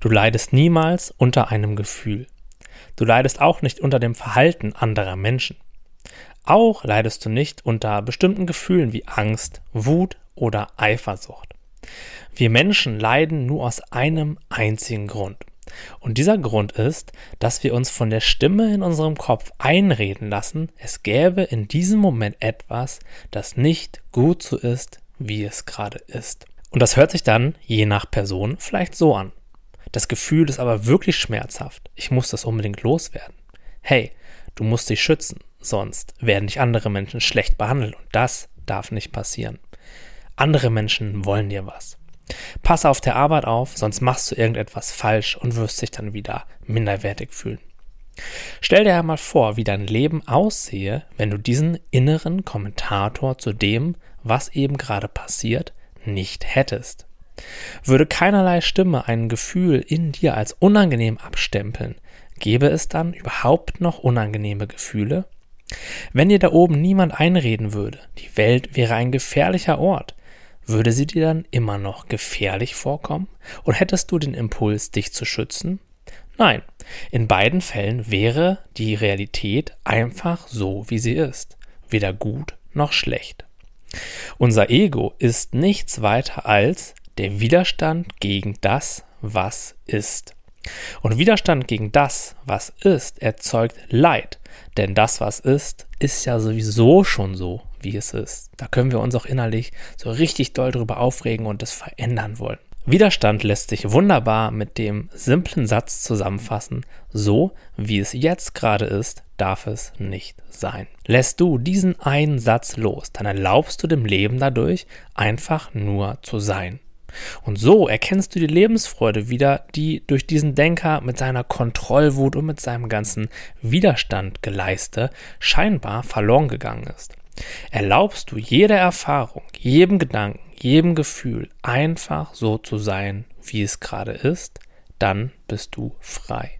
Du leidest niemals unter einem Gefühl. Du leidest auch nicht unter dem Verhalten anderer Menschen. Auch leidest du nicht unter bestimmten Gefühlen wie Angst, Wut oder Eifersucht. Wir Menschen leiden nur aus einem einzigen Grund. Und dieser Grund ist, dass wir uns von der Stimme in unserem Kopf einreden lassen, es gäbe in diesem Moment etwas, das nicht gut so ist, wie es gerade ist. Und das hört sich dann, je nach Person, vielleicht so an. Das Gefühl ist aber wirklich schmerzhaft. Ich muss das unbedingt loswerden. Hey, du musst dich schützen, sonst werden dich andere Menschen schlecht behandeln und das darf nicht passieren. Andere Menschen wollen dir was. Pass auf der Arbeit auf, sonst machst du irgendetwas falsch und wirst dich dann wieder minderwertig fühlen. Stell dir einmal vor, wie dein Leben aussehe, wenn du diesen inneren Kommentator zu dem, was eben gerade passiert, nicht hättest. Würde keinerlei Stimme ein Gefühl in dir als unangenehm abstempeln, gäbe es dann überhaupt noch unangenehme Gefühle? Wenn dir da oben niemand einreden würde, die Welt wäre ein gefährlicher Ort, würde sie dir dann immer noch gefährlich vorkommen? Und hättest du den Impuls, dich zu schützen? Nein, in beiden Fällen wäre die Realität einfach so, wie sie ist, weder gut noch schlecht. Unser Ego ist nichts weiter als der Widerstand gegen das, was ist. Und Widerstand gegen das, was ist, erzeugt Leid, denn das, was ist, ist ja sowieso schon so, wie es ist. Da können wir uns auch innerlich so richtig doll drüber aufregen und es verändern wollen. Widerstand lässt sich wunderbar mit dem simplen Satz zusammenfassen, so wie es jetzt gerade ist, darf es nicht sein. Lässt du diesen einen Satz los, dann erlaubst du dem Leben dadurch einfach nur zu sein. Und so erkennst du die Lebensfreude wieder, die durch diesen Denker mit seiner Kontrollwut und mit seinem ganzen Widerstandgeleiste scheinbar verloren gegangen ist. Erlaubst du jeder Erfahrung, jedem Gedanken, jedem Gefühl einfach so zu sein, wie es gerade ist, dann bist du frei.